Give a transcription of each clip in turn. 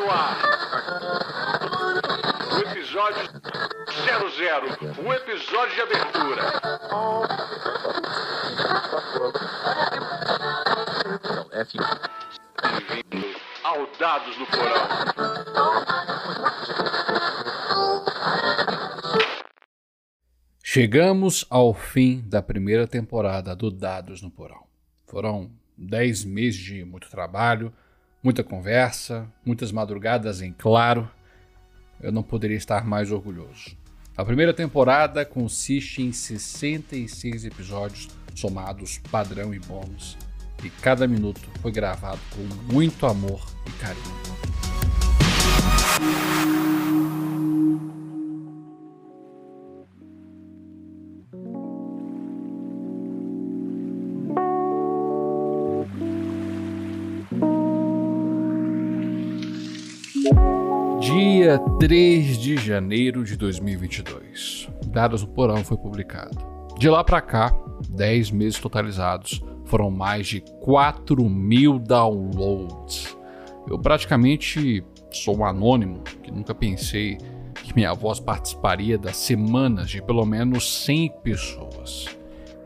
no ar. O episódio 00. Um episódio de abertura. Bem-vindo ao Dados no Porão. Chegamos ao fim da primeira temporada do Dados no Porão. Foram 10 meses de muito trabalho, muita conversa, muitas madrugadas em claro. Eu não poderia estar mais orgulhoso. A primeira temporada consiste em 66 episódios somados padrão e bônus, e cada minuto foi gravado com muito amor e carinho. 3 de janeiro de 2022. Dados no Porão foi publicado. De lá para cá, 10 meses totalizados, foram mais de 4 mil downloads. Eu praticamente sou um anônimo que nunca pensei que minha voz participaria das semanas de pelo menos 100 pessoas.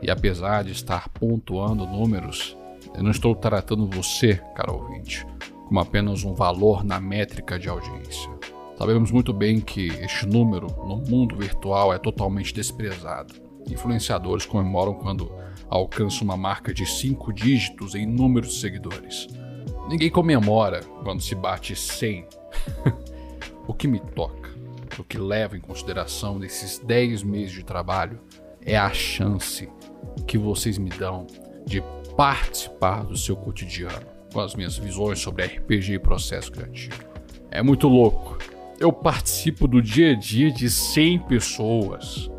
E apesar de estar pontuando números, eu não estou tratando você, caro ouvinte, como apenas um valor na métrica de audiência. Sabemos muito bem que este número no mundo virtual é totalmente desprezado. Influenciadores comemoram quando alcançam uma marca de cinco dígitos em número de seguidores. Ninguém comemora quando se bate 100. o que me toca, o que levo em consideração nesses 10 meses de trabalho, é a chance que vocês me dão de participar do seu cotidiano com as minhas visões sobre RPG e processo criativo. É muito louco. Eu participo do dia a dia de 100 pessoas.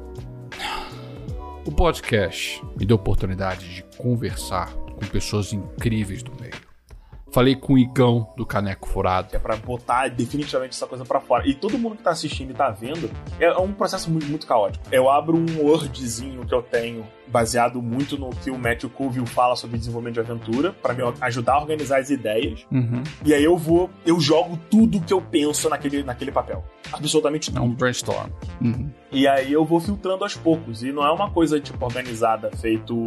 O podcast me deu a oportunidade de conversar com pessoas incríveis do meio. Falei com o Igão do Caneco Furado. É pra botar definitivamente essa coisa pra fora. E todo mundo que tá assistindo e tá vendo, é um processo muito, muito caótico. Eu abro um Wordzinho que eu tenho baseado muito no que o Matthew Colville fala sobre desenvolvimento de aventura, para me ajudar a organizar as ideias. Uhum. E aí eu vou, eu jogo tudo que eu penso naquele, naquele papel. Absolutamente É tudo. um brainstorm. Uhum. E aí eu vou filtrando aos poucos. E não é uma coisa, tipo, organizada, feito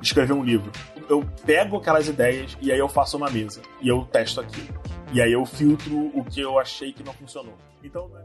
escrever um livro. Eu pego aquelas ideias e aí eu faço uma mesa. E eu testo aquilo. E aí eu filtro o que eu achei que não funcionou. Então, né?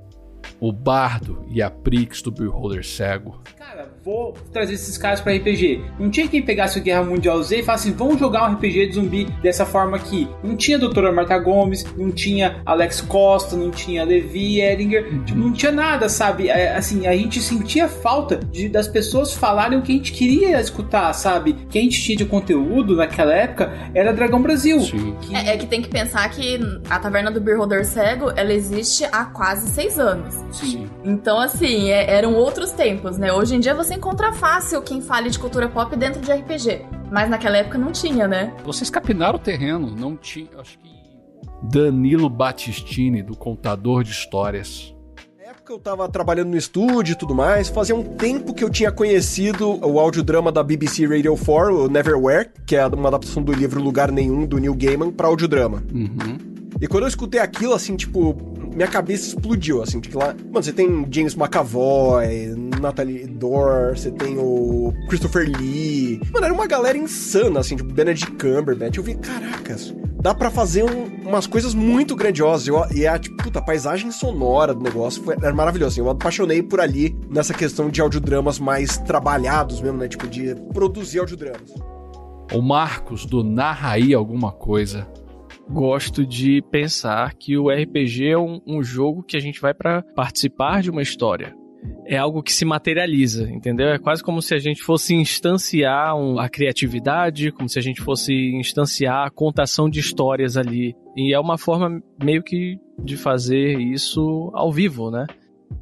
O Bardo e a Prix do Beholder Cego. Cara, vou trazer esses caras pra RPG. Não tinha quem pegasse o Guerra Mundial Z e falasse, vamos jogar um RPG de zumbi dessa forma aqui. Não tinha a doutora Marta Gomes, não tinha Alex Costa, não tinha Levi Edinger, tipo, não tinha nada, sabe? É, Assim, a gente sentia falta de, das pessoas falarem o que a gente queria escutar, sabe? O que a gente tinha de conteúdo naquela época era Dragão Brasil. Sim. Que- É, é que tem que pensar que a Taverna do Beholder Cego, ela existe há quase seis anos. Sim. Então, assim, é- eram outros tempos, né? Hoje em dia você encontra fácil quem fale de cultura pop dentro de RPG. Mas naquela época não tinha, né? Vocês capinaram o terreno, não tinha. Acho que. Danilo Battistini, do Contador de Histórias. Na época eu tava trabalhando no estúdio e tudo mais, fazia um tempo que eu tinha conhecido o audiodrama da BBC Radio 4, o Neverwhere, que é uma adaptação do livro Lugar Nenhum, do Neil Gaiman, pra audiodrama. Uhum. E quando eu escutei aquilo, assim, tipo, minha cabeça explodiu, assim, porque lá... Mano, você tem James McAvoy, Natalie Dorr, você tem o Christopher Lee... Mano, era uma galera insana, assim, tipo, Benedict Cumberbatch. Eu vi, caracas, dá pra fazer um- umas coisas muito grandiosas. E a, tipo, puta, a paisagem sonora do negócio foi, era maravilhosa. assim, eu apaixonei por ali, nessa questão de audiodramas mais trabalhados mesmo, né? Tipo, de produzir audiodramas. O Marcos, do Narra aí alguma coisa. Gosto de pensar que o RPG é um, um jogo que a gente vai para participar de uma história. É algo que se materializa, entendeu? É quase como se a gente fosse instanciar um- a criatividade, como se a gente fosse instanciar a contação de histórias ali. E é uma forma meio que de fazer isso ao vivo, né?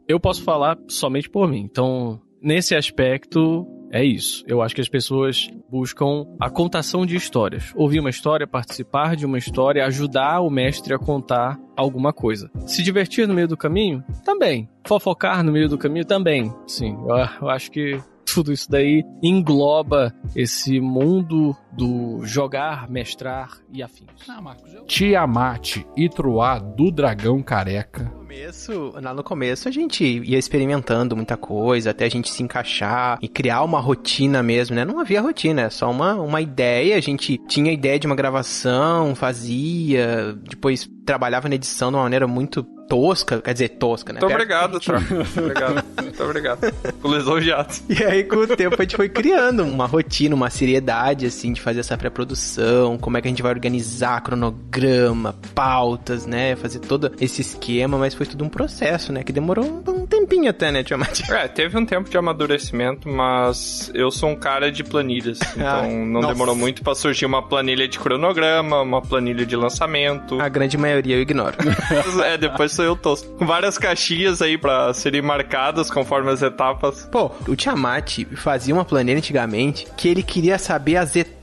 Eu posso falar somente por mim. Então, nesse aspecto, é isso. Eu acho que as pessoas buscam a contação de histórias. Ouvir uma história, participar de uma história, ajudar o mestre a contar alguma coisa. Se divertir no meio do caminho? Também. Fofocar no meio do caminho? Também. Sim, eu, eu acho que tudo isso daí engloba esse mundo do jogar, mestrar e afins. Ah, Marcos, eu... Tiamat e Truá do Dragão Careca. começo, lá no começo a gente ia experimentando muita coisa, até a gente se encaixar e criar uma rotina mesmo, né? Não havia rotina, é só uma, uma ideia, a gente tinha ideia de uma gravação, fazia, depois trabalhava na edição de uma maneira muito tosca, quer dizer, tosca, né? Muito obrigado, que a gente- Tro. Muito obrigado. Muito obrigado. Fico lisonjeado. E aí, com o tempo, a gente foi criando uma rotina, uma seriedade, assim, de fazer essa pré-produção, como é que a gente vai organizar cronograma, pautas, né? Fazer todo esse esquema, mas foi tudo um processo, né? Que demorou um tempinho até, né, Tiamat? É, teve um tempo de amadurecimento, mas eu sou um cara de planilhas. Então Ah, não nossa. demorou muito pra surgir uma planilha de cronograma, uma planilha de lançamento. A grande maioria eu ignoro. É, depois sou eu tosco. Com várias caixinhas aí pra serem marcadas conforme as etapas. Pô, o Tiamat fazia uma planilha antigamente que ele queria saber as etapas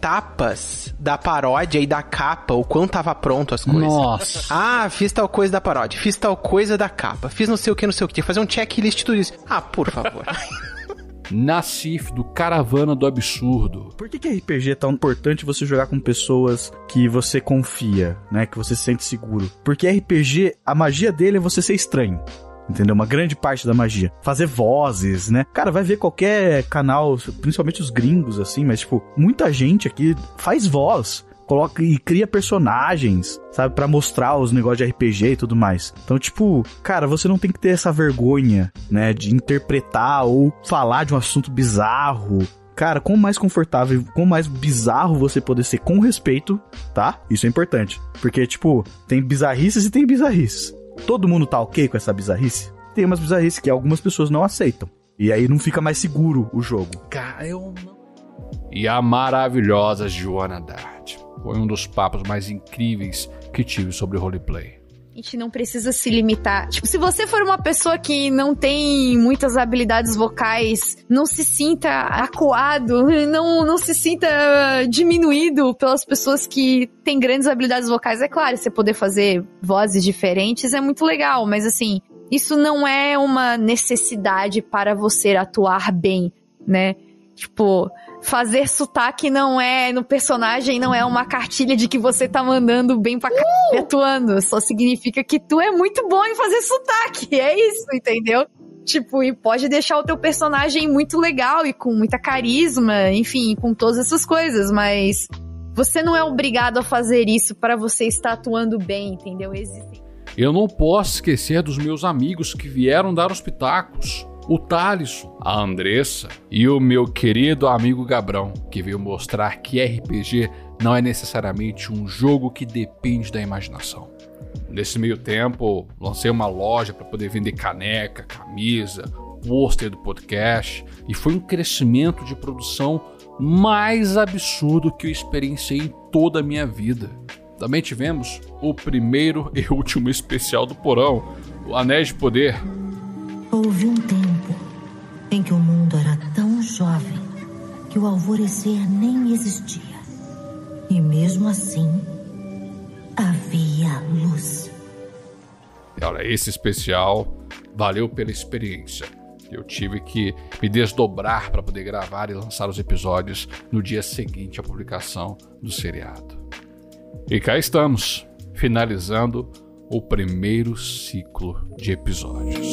da paródia e da capa, o quanto tava pronto as coisas. Nossa. Ah, fiz tal coisa da paródia, fiz tal coisa da capa, fiz não sei o que, não sei o que. Tinha que fazer um checklist de tudo isso. Ah, por favor. Nassif do Caravana do Absurdo. Por que, que RPG é tão importante você jogar com pessoas que você confia, né? Que você se sente seguro? Porque RPG, a magia dele é você ser estranho. Entendeu? Uma grande parte da magia. Fazer vozes, né? Cara, vai ver qualquer canal, principalmente os gringos, assim, mas, tipo, muita gente aqui faz voz. Coloca e cria personagens, sabe? Pra mostrar os negócios de RPG e tudo mais. Então, tipo, cara, você não tem que ter essa vergonha, né? De interpretar ou falar de um assunto bizarro, Cara, quanto mais confortável, quanto mais bizarro você poder ser com respeito, tá? Isso é importante. Porque, tipo, tem bizarrices e tem bizarrices. Todo mundo tá ok com essa bizarrice? Tem umas bizarrices que algumas pessoas não aceitam. E aí não fica mais seguro o jogo. Cara, eu não. E a maravilhosa Joana Dart. Foi um dos papos mais incríveis que tive sobre roleplay. Gente não precisa se limitar. Tipo, se você for uma pessoa que não tem muitas habilidades vocais, não se sinta acuado, não, não se sinta diminuído pelas pessoas que têm grandes habilidades vocais. É claro, você poder fazer vozes diferentes é muito legal, mas assim, isso não é uma necessidade para você atuar bem, né? Tipo, fazer sotaque não é no personagem, não é uma cartilha de que você tá mandando bem pra caralho atuando. Só significa que tu é muito bom em fazer sotaque. É isso, entendeu? Tipo, e pode deixar o teu personagem muito legal e com muita carisma, enfim, com todas essas coisas, mas você não é obrigado a fazer isso para você estar atuando bem, entendeu? Existem Eu não posso esquecer dos meus amigos que vieram dar os pitacos. O Thalisson, a Andressa e o meu querido amigo Gabrão, que veio mostrar que RPG não é necessariamente um jogo que depende da imaginação. Nesse meio tempo, lancei uma loja para poder vender caneca, camisa, pôster do podcast e foi um crescimento de produção mais absurdo que eu experienciei em toda a minha vida. Também tivemos o primeiro e último especial do Porão, o Anéis de Poder. Houve um tempo que o alvorecer nem existia. E mesmo assim, havia luz. Olha, esse especial valeu pela experiência. Eu tive que me desdobrar para poder gravar e lançar os episódios no dia seguinte à publicação do seriado. E cá estamos, finalizando o primeiro ciclo de episódios.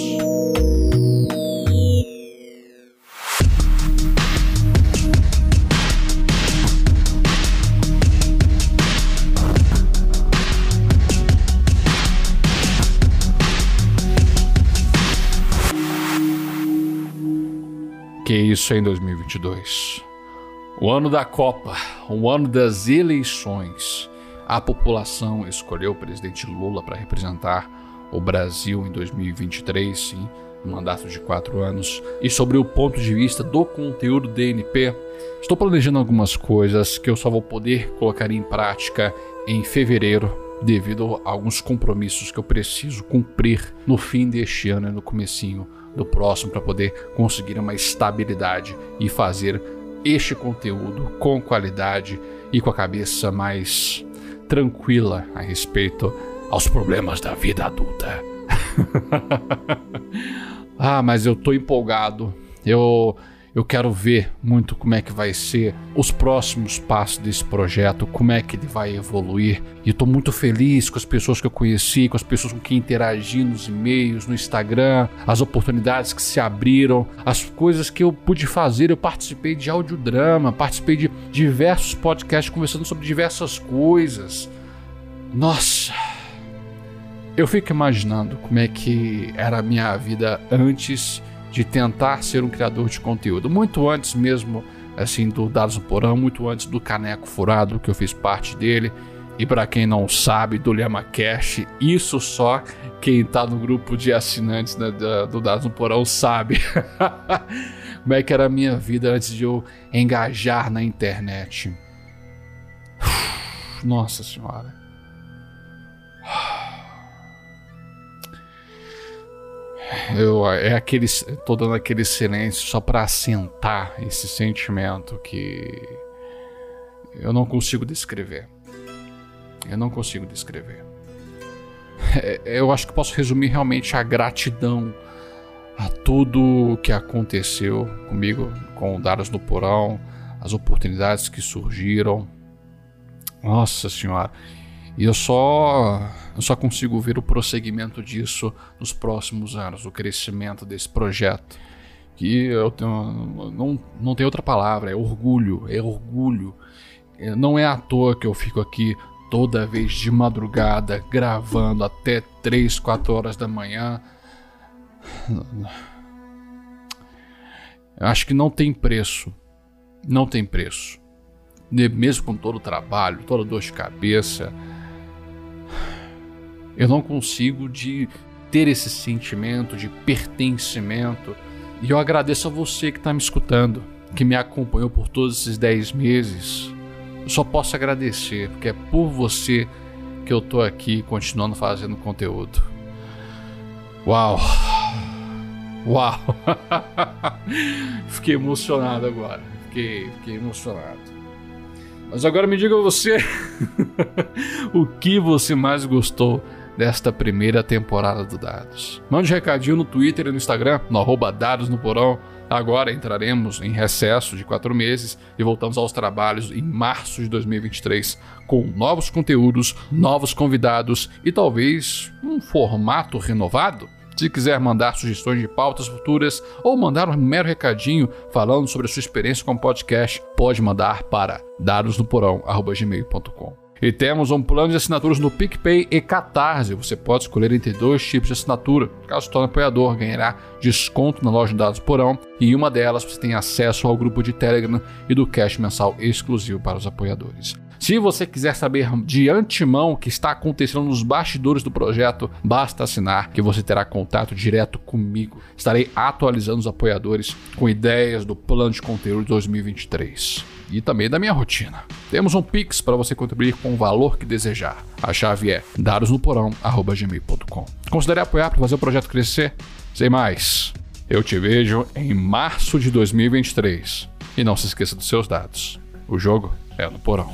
Isso em 2022. O ano da Copa, o ano das eleições. A população escolheu o presidente Lula para representar o Brasil em 2023, sim, um mandato de quatro anos. E sobre o ponto de vista do conteúdo DNP, estou planejando algumas coisas que eu só vou poder colocar em prática em fevereiro, devido a alguns compromissos que eu preciso cumprir no fim deste ano e no comecinho do próximo para poder conseguir uma estabilidade e fazer este conteúdo com qualidade e com a cabeça mais tranquila a respeito aos problemas da vida adulta. ah, mas eu tô empolgado. Eu Eu quero ver muito como é que vai ser os próximos passos desse projeto, como é que ele vai evoluir. E tô muito feliz com as pessoas que eu conheci, com as pessoas com quem interagi nos e-mails, no Instagram, as oportunidades que se abriram, as coisas que eu pude fazer. Eu participei de audiodrama, participei de diversos podcasts conversando sobre diversas coisas. Nossa! Eu fico imaginando como é que era a minha vida antes de tentar ser um criador de conteúdo. Muito antes mesmo, assim, do Dados no Porão, muito antes do Caneco Furado, que eu fiz parte dele. E para quem não sabe, do Lhama Cash, isso só quem tá no grupo de assinantes do Dados no Porão sabe. como é que era a minha vida antes de eu engajar na internet. Nossa Senhora. Eu, é aquele. Tô dando aquele silêncio só para assentar esse sentimento que. Eu não consigo descrever. Eu não consigo descrever. É, eu acho que posso resumir realmente a gratidão a tudo que aconteceu comigo, com o Dados no Porão, as oportunidades que surgiram. Nossa Senhora. E eu só, eu só consigo ver o prosseguimento disso nos próximos anos, o crescimento desse projeto. Que eu tenho, não, não tem outra palavra, é orgulho, é orgulho. É, não é à toa que eu fico aqui toda vez de madrugada gravando até 3, 4 horas da manhã. Acho que não tem preço. Não tem preço. Mesmo com todo o trabalho, toda dor de cabeça, eu não consigo de ter esse sentimento de pertencimento. E eu agradeço a você que está me escutando, que me acompanhou por todos esses 10 meses. Eu só posso agradecer, porque é por você que eu tô aqui continuando fazendo conteúdo. Uau! Uau! fiquei emocionado agora. Fiquei, fiquei emocionado. Mas agora me diga você o que você mais gostou desta primeira temporada do Dados. Mande recadinho no Twitter e no Instagram, no arroba Dados no Porão. Agora entraremos em recesso de quatro meses e voltamos aos trabalhos em março de 2023 com novos conteúdos, novos convidados e talvez um formato renovado. Se quiser mandar sugestões de pautas futuras ou mandar um mero recadinho falando sobre a sua experiência com o podcast, pode mandar para dadosnoporão.gmail.com. E temos um plano de assinaturas no PicPay e Catarse. Você pode escolher entre dois tipos de assinatura. Caso torne apoiador, ganhará desconto na loja de dados Porão e em uma delas você tem acesso ao grupo de Telegram e do cash mensal exclusivo para os apoiadores. Se você quiser saber de antemão o que está acontecendo nos bastidores do projeto, basta assinar que você terá contato direto comigo. Estarei atualizando os apoiadores com ideias do plano de conteúdo 2023 e também da minha rotina. Temos um Pix para você contribuir com o valor que desejar. A chave é dadosnoporão.gmail.com. Considere apoiar para fazer o projeto crescer? Sem mais, eu te vejo em março de 2023. E não se esqueça dos seus dados. O jogo é no porão.